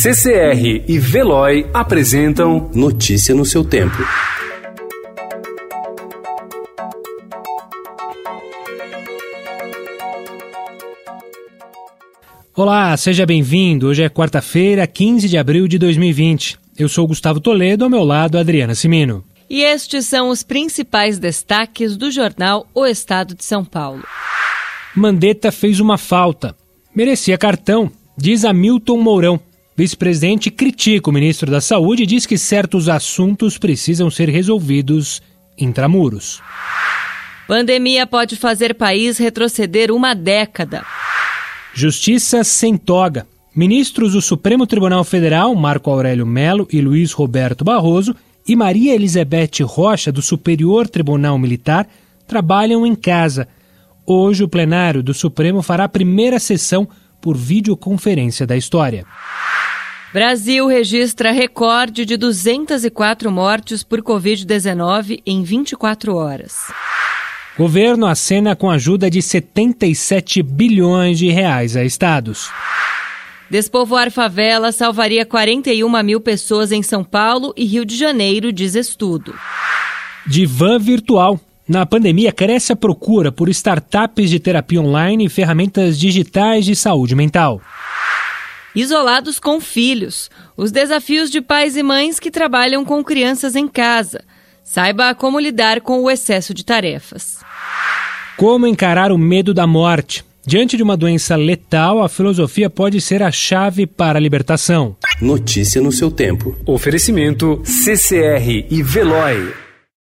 CCR e Veloy apresentam Notícia no seu tempo. Olá, seja bem-vindo. Hoje é quarta-feira, 15 de abril de 2020. Eu sou Gustavo Toledo, ao meu lado, Adriana Simino. E estes são os principais destaques do jornal O Estado de São Paulo. Mandetta fez uma falta. Merecia cartão, diz Hamilton Mourão. Vice-presidente critica o ministro da Saúde e diz que certos assuntos precisam ser resolvidos intramuros. Pandemia pode fazer país retroceder uma década. Justiça sem toga. Ministros do Supremo Tribunal Federal, Marco Aurélio Melo e Luiz Roberto Barroso, e Maria Elizabeth Rocha, do Superior Tribunal Militar, trabalham em casa. Hoje, o plenário do Supremo fará a primeira sessão por videoconferência da história. Brasil registra recorde de 204 mortes por Covid-19 em 24 horas. Governo acena com ajuda de 77 bilhões de reais a estados. Despovoar favela salvaria 41 mil pessoas em São Paulo e Rio de Janeiro, diz estudo. Divã virtual. Na pandemia, cresce a procura por startups de terapia online e ferramentas digitais de saúde mental. Isolados com filhos. Os desafios de pais e mães que trabalham com crianças em casa. Saiba como lidar com o excesso de tarefas. Como encarar o medo da morte? Diante de uma doença letal, a filosofia pode ser a chave para a libertação. Notícia no seu tempo. Oferecimento CCR e Veloy.